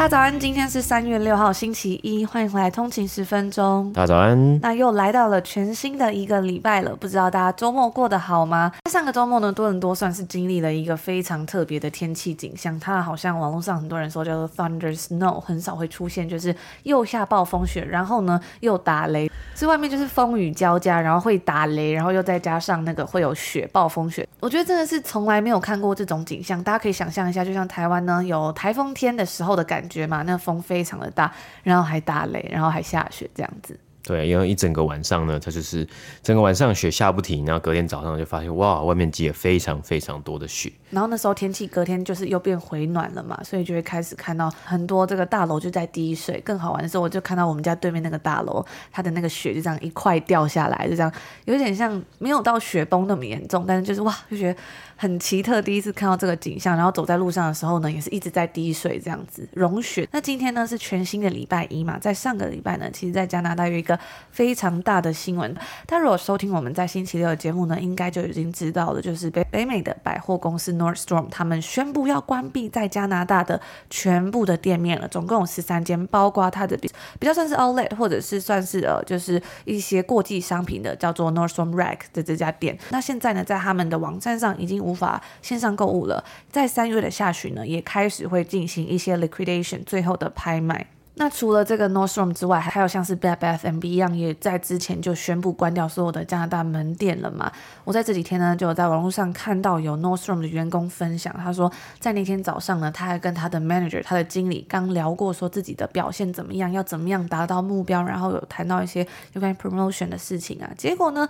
大家早安，今天是三月六号，星期一，欢迎回来通勤十分钟。大家早安，那又来到了全新的一个礼拜了，不知道大家周末过得好吗？上个周末呢，多伦多算是经历了一个非常特别的天气景象，它好像网络上很多人说叫做 thunder snow，很少会出现，就是又下暴风雪，然后呢又打雷，所以外面就是风雨交加，然后会打雷，然后又再加上那个会有雪，暴风雪，我觉得真的是从来没有看过这种景象。大家可以想象一下，就像台湾呢有台风天的时候的感觉。嘛，那风非常的大，然后还打雷，然后还下雪，这样子。对，因为一整个晚上呢，它就是整个晚上雪下不停，然后隔天早上就发现哇，外面积了非常非常多的雪。然后那时候天气隔天就是又变回暖了嘛，所以就会开始看到很多这个大楼就在滴水。更好玩的是，我就看到我们家对面那个大楼，它的那个雪就这样一块掉下来，就这样有点像没有到雪崩那么严重，但是就是哇，就觉得。很奇特，第一次看到这个景象，然后走在路上的时候呢，也是一直在滴水这样子融雪。那今天呢是全新的礼拜一嘛，在上个礼拜呢，其实在加拿大有一个非常大的新闻。但如果收听我们在星期六的节目呢，应该就已经知道了，就是北北美的百货公司 Nordstrom 他们宣布要关闭在加拿大的全部的店面了，总共有十三间，包括它的比比较算是 Outlet 或者是算是呃就是一些过季商品的叫做 Nordstrom Rack 的这家店。那现在呢，在他们的网站上已经无法线上购物了，在三月的下旬呢，也开始会进行一些 liquidation 最后的拍卖。那除了这个 Nordstrom 之外，还有像是 Bed Bath B 一样也在之前就宣布关掉所有的加拿大门店了嘛。我在这几天呢，就有在网络上看到有 Nordstrom 的员工分享，他说在那天早上呢，他还跟他的 manager 他的经理刚聊过，说自己的表现怎么样，要怎么样达到目标，然后有谈到一些有关 promotion 的事情啊。结果呢，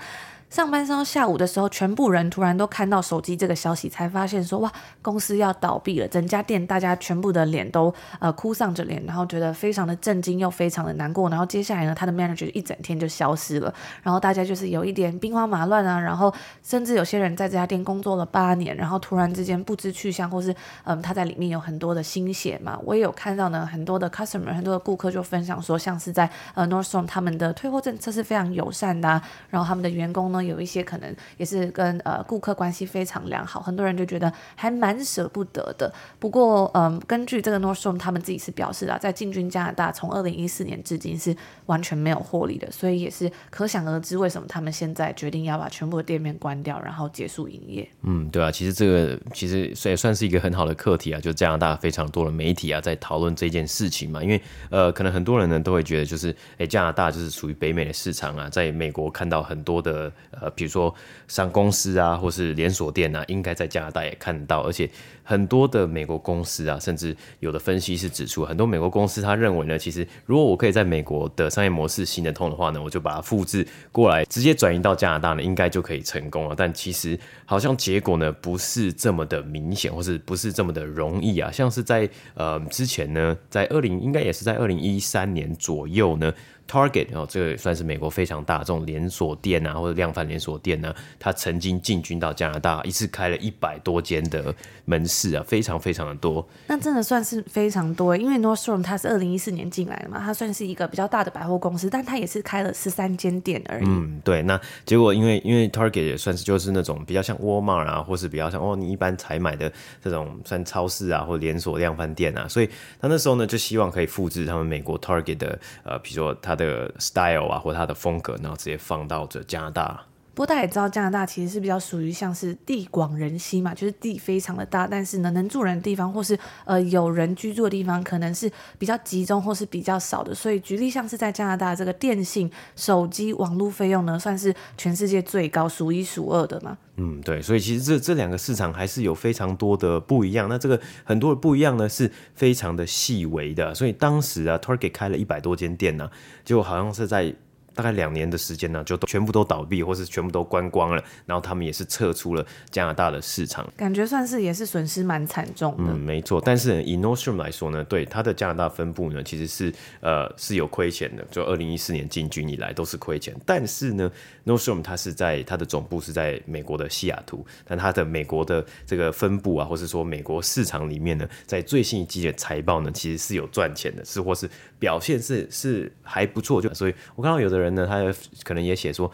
上班上到下午的时候，全部人突然都看到手机这个消息，才发现说哇，公司要倒闭了。整家店大家全部的脸都呃哭丧着脸，然后觉得非常的震惊又非常的难过。然后接下来呢，他的 manager 一整天就消失了，然后大家就是有一点兵荒马乱啊。然后甚至有些人在这家店工作了八年，然后突然之间不知去向，或是嗯他在里面有很多的心血嘛。我也有看到呢，很多的 customer 很多的顾客就分享说，像是在呃 Nordstrom 他们的退货政策是非常友善的啊，然后他们的员工呢。有一些可能也是跟呃顾客关系非常良好，很多人就觉得还蛮舍不得的。不过，嗯、根据这个 Nordstrom 他们自己是表示啊，在进军加拿大从二零一四年至今是完全没有获利的，所以也是可想而知为什么他们现在决定要把全部的店面关掉，然后结束营业。嗯，对啊，其实这个其实也算是一个很好的课题啊，就加拿大非常多的媒体啊在讨论这件事情嘛，因为呃，可能很多人呢都会觉得就是，哎，加拿大就是属于北美的市场啊，在美国看到很多的。呃，比如说上公司啊，或是连锁店啊，应该在加拿大也看到，而且很多的美国公司啊，甚至有的分析师指出，很多美国公司他认为呢，其实如果我可以在美国的商业模式行得通的话呢，我就把它复制过来，直接转移到加拿大呢，应该就可以成功了。但其实好像结果呢，不是这么的明显，或是不是这么的容易啊。像是在呃之前呢，在二零应该也是在二零一三年左右呢。Target，哦这个也算是美国非常大这种连锁店啊，或者量贩连锁店呢，它曾经进军到加拿大，一次开了一百多间的门市。势啊，非常非常的多。那真的算是非常多，因为 Nordstrom 它是二零一四年进来的嘛，它算是一个比较大的百货公司，但它也是开了十三间店而已。嗯，对。那结果因为因为 Target 也算是就是那种比较像 Walmart 啊，或是比较像哦你一般采买的这种算超市啊，或连锁量贩店啊，所以他那时候呢就希望可以复制他们美国 Target 的呃，比如说它的 style 啊，或它的风格，然后直接放到这加拿大。不过大家也知道，加拿大其实是比较属于像是地广人稀嘛，就是地非常的大，但是呢，能住人的地方或是呃有人居住的地方，可能是比较集中或是比较少的。所以举例像是在加拿大这个电信、手机、网络费用呢，算是全世界最高、数一数二的嘛。嗯，对，所以其实这这两个市场还是有非常多的不一样。那这个很多的不一样呢，是非常的细微的。所以当时啊，Target 开了一百多间店呢、就好像是在。大概两年的时间呢，就都全部都倒闭，或是全部都关光了。然后他们也是撤出了加拿大的市场，感觉算是也是损失蛮惨重的。嗯，没错。但是以 Nordstrom 来说呢，对它的加拿大分部呢，其实是呃是有亏钱的。就二零一四年进军以来都是亏钱。但是呢，Nordstrom 它是在它的总部是在美国的西雅图，但它的美国的这个分部啊，或是说美国市场里面呢，在最新一季的财报呢，其实是有赚钱的，是或是表现是是还不错。就所以我看到有的人。那，他可能也写说，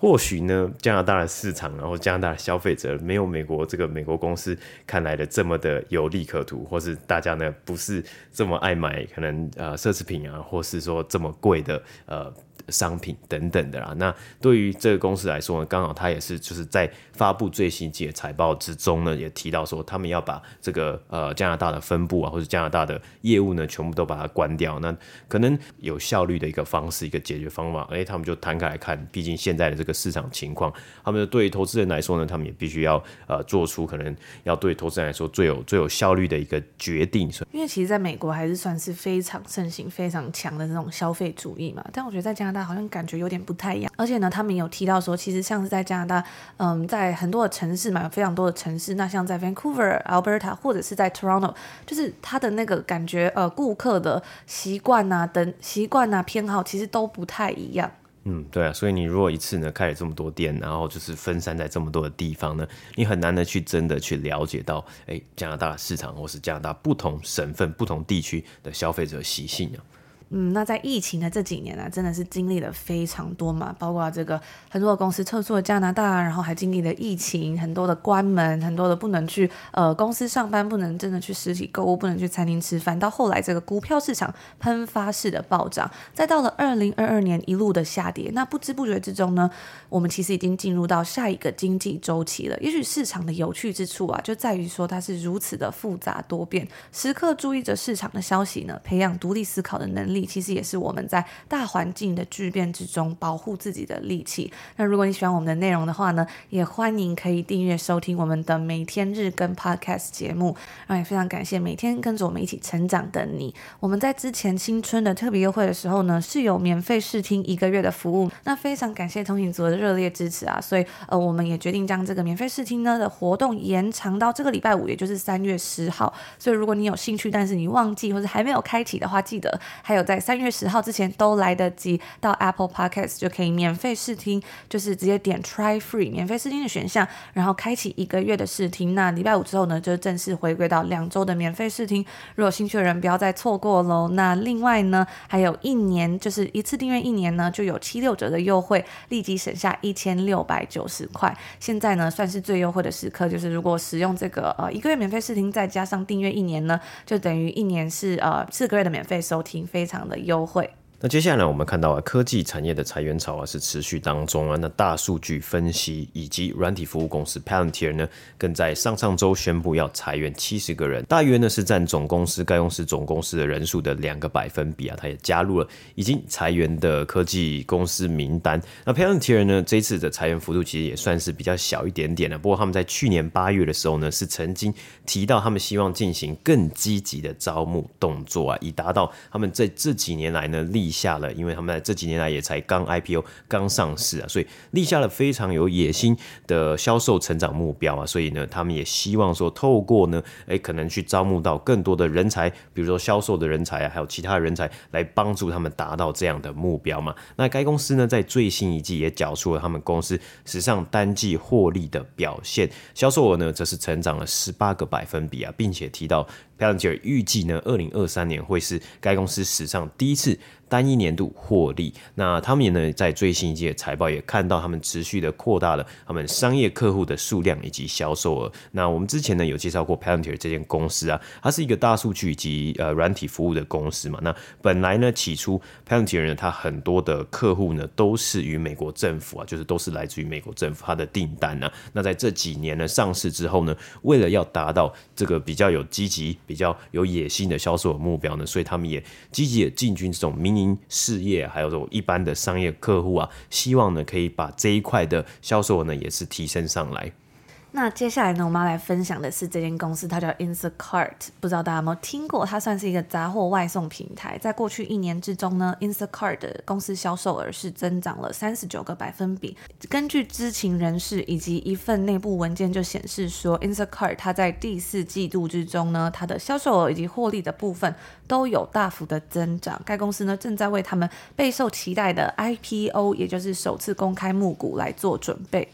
或许呢，加拿大的市场，然后加拿大的消费者没有美国这个美国公司看来的这么的有利可图，或是大家呢不是这么爱买可能呃奢侈品啊，或是说这么贵的呃。商品等等的啦，那对于这个公司来说呢，刚好他也是就是在发布最新季的财报之中呢，也提到说他们要把这个呃加拿大的分部啊，或者加拿大的业务呢，全部都把它关掉。那可能有效率的一个方式，一个解决方法，哎，他们就摊开来看，毕竟现在的这个个市场情况，他们对于投资人来说呢，他们也必须要呃做出可能要对投资人来说最有最有效率的一个决定。因为其实在美国还是算是非常盛行、非常强的这种消费主义嘛，但我觉得在加拿大。好像感觉有点不太一样，而且呢，他们有提到说，其实像是在加拿大，嗯，在很多的城市嘛，有非常多的城市，那像在 Vancouver、Alberta 或者是在 Toronto，就是他的那个感觉，呃，顾客的习惯啊、等习惯啊、偏好，其实都不太一样。嗯，对啊，所以你如果一次呢开了这么多店，然后就是分散在这么多的地方呢，你很难的去真的去了解到，哎，加拿大市场或是加拿大不同省份、不同地区的消费者习性啊。嗯，那在疫情的这几年呢、真的是经历了非常多嘛，包括这个很多的公司撤出了加拿大，然后还经历了疫情，很多的关门，很多的不能去呃公司上班，不能真的去实体购物，不能去餐厅吃饭，到后来这个股票市场喷发式的暴涨，再到了二零二二年一路的下跌，那不知不觉之中呢，我们其实已经进入到下一个经济周期了。也许市场的有趣之处啊，就在于说它是如此的复杂多变，时刻注意着市场的消息呢，培养独立思考的能力。其实也是我们在大环境的巨变之中保护自己的利器。那如果你喜欢我们的内容的话呢，也欢迎可以订阅收听我们的每天日更 Podcast 节目。然后也非常感谢每天跟着我们一起成长的你。我们在之前新春的特别优惠的时候呢，是有免费试听一个月的服务。那非常感谢通勤族的热烈支持啊！所以呃，我们也决定将这个免费试听呢的活动延长到这个礼拜五，也就是三月十号。所以如果你有兴趣，但是你忘记或者还没有开启的话，记得还有。在三月十号之前都来得及，到 Apple Podcast 就可以免费试听，就是直接点 Try Free 免费试听的选项，然后开启一个月的试听。那礼拜五之后呢，就正式回归到两周的免费试听。如果兴趣的人，不要再错过喽。那另外呢，还有一年，就是一次订阅一年呢，就有七六折的优惠，立即省下一千六百九十块。现在呢，算是最优惠的时刻，就是如果使用这个呃一个月免费试听，再加上订阅一年呢，就等于一年是呃四个月的免费收听，非常。的优惠。那接下来，我们看到啊，科技产业的裁员潮啊是持续当中啊。那大数据分析以及软体服务公司 Palantir 呢，更在上上周宣布要裁员七十个人，大约呢是占总公司该公司总公司的人数的两个百分比啊。它也加入了已经裁员的科技公司名单。那 Palantir 呢，这次的裁员幅度其实也算是比较小一点点的。不过他们在去年八月的时候呢，是曾经提到他们希望进行更积极的招募动作啊，以达到他们在这几年来呢利立下了，因为他们在这几年来也才刚 IPO 刚上市啊，所以立下了非常有野心的销售成长目标啊，所以呢，他们也希望说透过呢，诶，可能去招募到更多的人才，比如说销售的人才啊，还有其他人才来帮助他们达到这样的目标嘛。那该公司呢，在最新一季也缴出了他们公司史上单季获利的表现，销售额呢，则是成长了十八个百分比啊，并且提到。Palantir 预计呢，二零二三年会是该公司史上第一次。单一年度获利，那他们也呢，在最新一季的财报也看到他们持续的扩大了他们商业客户的数量以及销售额。那我们之前呢有介绍过 Palantir 这间公司啊，它是一个大数据及呃软体服务的公司嘛。那本来呢起初 Palantir 呢，它很多的客户呢都是与美国政府啊，就是都是来自于美国政府它的订单啊。那在这几年呢上市之后呢，为了要达到这个比较有积极、比较有野心的销售的目标呢，所以他们也积极的进军这种民营事业还有这种一般的商业客户啊，希望呢可以把这一块的销售额呢也是提升上来。那接下来呢，我们要来分享的是这间公司，它叫 Instacart，不知道大家有没有听过？它算是一个杂货外送平台。在过去一年之中呢，Instacart 的公司销售额是增长了三十九个百分比。根据知情人士以及一份内部文件就显示说，Instacart 它在第四季度之中呢，它的销售额以及获利的部分都有大幅的增长。该公司呢正在为他们备受期待的 IPO，也就是首次公开募股来做准备。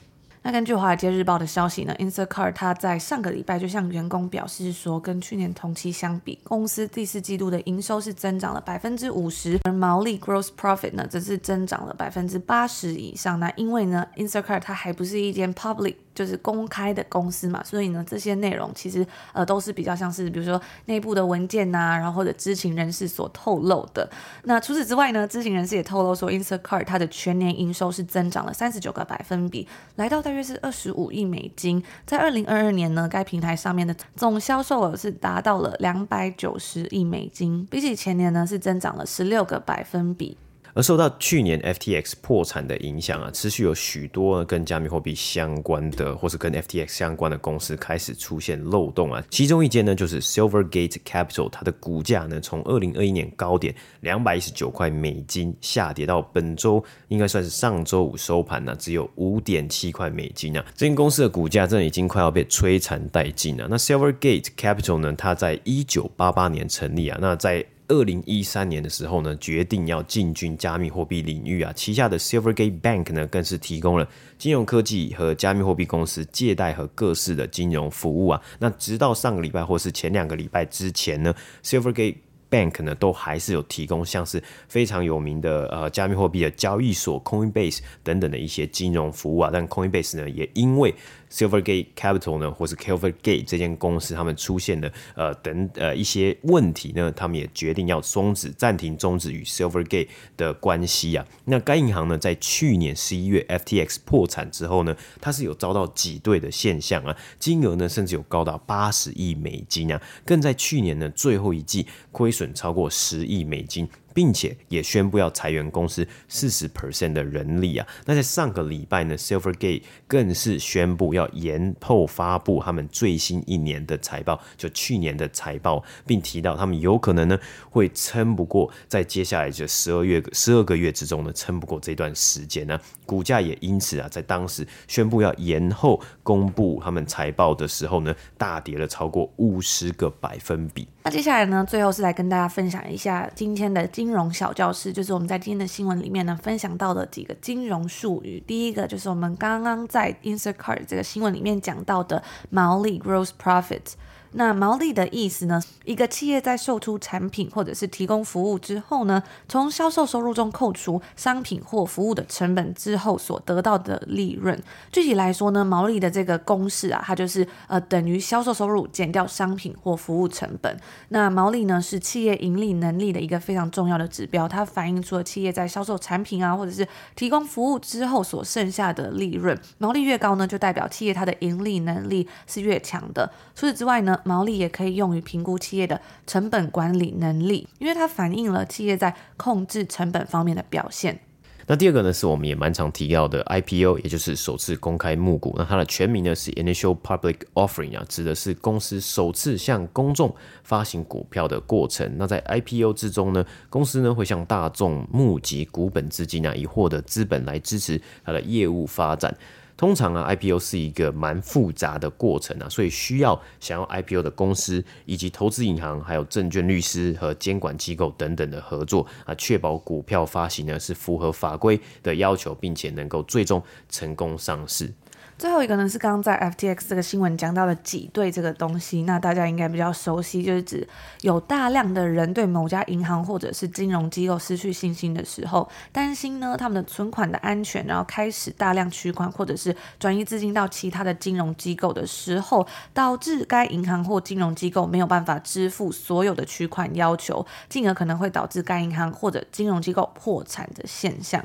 那根据《华尔街日报》的消息呢，Instacart 它在上个礼拜就向员工表示说，跟去年同期相比，公司第四季度的营收是增长了百分之五十，而毛利 （gross profit） 呢则是增长了百分之八十以上。那因为呢，Instacart 它还不是一间 public。就是公开的公司嘛，所以呢，这些内容其实呃都是比较像是比如说内部的文件呐、啊，然后或者知情人士所透露的。那除此之外呢，知情人士也透露说，Instacart 它的全年营收是增长了三十九个百分比，来到大约是二十五亿美金。在二零二二年呢，该平台上面的总销售额是达到了两百九十亿美金，比起前年呢是增长了十六个百分比。而受到去年 FTX 破产的影响啊，持续有许多跟加密货币相关的，或是跟 FTX 相关的公司开始出现漏洞啊。其中一间呢，就是 Silvergate Capital，它的股价呢，从二零二一年高点两百一十九块美金下跌到本周应该算是上周五收盘呢、啊，只有五点七块美金啊。这间公司的股价真的已经快要被摧残殆尽了。那 Silvergate Capital 呢，它在一九八八年成立啊，那在二零一三年的时候呢，决定要进军加密货币领域啊，旗下的 Silvergate Bank 呢，更是提供了金融科技和加密货币公司借贷和各式的金融服务啊。那直到上个礼拜或是前两个礼拜之前呢，Silvergate Bank 呢都还是有提供像是非常有名的呃加密货币的交易所 Coinbase 等等的一些金融服务啊，但 Coinbase 呢也因为 Silvergate Capital 呢，或是 Silvergate 这间公司，他们出现了呃等呃一些问题呢，他们也决定要终止、暂停、终止与 Silvergate 的关系啊。那该银行呢，在去年十一月 FTX 破产之后呢，它是有遭到挤兑的现象啊，金额呢甚至有高达八十亿美金啊，更在去年呢最后一季亏损超过十亿美金。并且也宣布要裁员公司四十 percent 的人力啊。那在上个礼拜呢，Silvergate 更是宣布要延后发布他们最新一年的财报，就去年的财报，并提到他们有可能呢会撑不过在接下来这十二月十二个月之中呢撑不过这段时间呢，股价也因此啊在当时宣布要延后公布他们财报的时候呢大跌了超过五十个百分比。那接下来呢，最后是来跟大家分享一下今天的今金融小教室，就是我们在今天的新闻里面呢分享到的几个金融术语。第一个就是我们刚刚在 Instacart 这个新闻里面讲到的毛利 （Gross Profit）。那毛利的意思呢？一个企业在售出产品或者是提供服务之后呢，从销售收入中扣除商品或服务的成本之后所得到的利润。具体来说呢，毛利的这个公式啊，它就是呃等于销售收入减掉商品或服务成本。那毛利呢是企业盈利能力的一个非常重要的指标，它反映出了企业在销售产品啊或者是提供服务之后所剩下的利润。毛利越高呢，就代表企业它的盈利能力是越强的。除此之外呢，毛利也可以用于评估企业的成本管理能力，因为它反映了企业在控制成本方面的表现。那第二个呢，是我们也蛮常提到的 IPO，也就是首次公开募股。那它的全名呢是 Initial Public Offering 啊，指的是公司首次向公众发行股票的过程。那在 IPO 之中呢，公司呢会向大众募集股本资金啊，以获得资本来支持它的业务发展。通常啊，IPO 是一个蛮复杂的过程啊，所以需要想要 IPO 的公司以及投资银行、还有证券律师和监管机构等等的合作啊，确保股票发行呢是符合法规的要求，并且能够最终成功上市。最后一个呢是刚刚在 FTX 这个新闻讲到的挤兑这个东西，那大家应该比较熟悉，就是指有大量的人对某家银行或者是金融机构失去信心的时候，担心呢他们的存款的安全，然后开始大量取款或者是转移资金到其他的金融机构的时候，导致该银行或金融机构没有办法支付所有的取款要求，进而可能会导致该银行或者金融机构破产的现象。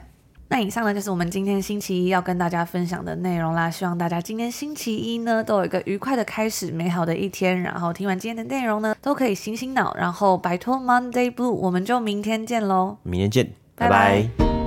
那以上呢，就是我们今天星期一要跟大家分享的内容啦。希望大家今天星期一呢，都有一个愉快的开始，美好的一天。然后听完今天的内容呢，都可以醒醒脑，然后摆脱 Monday Blue。我们就明天见喽！明天见，拜拜。拜拜。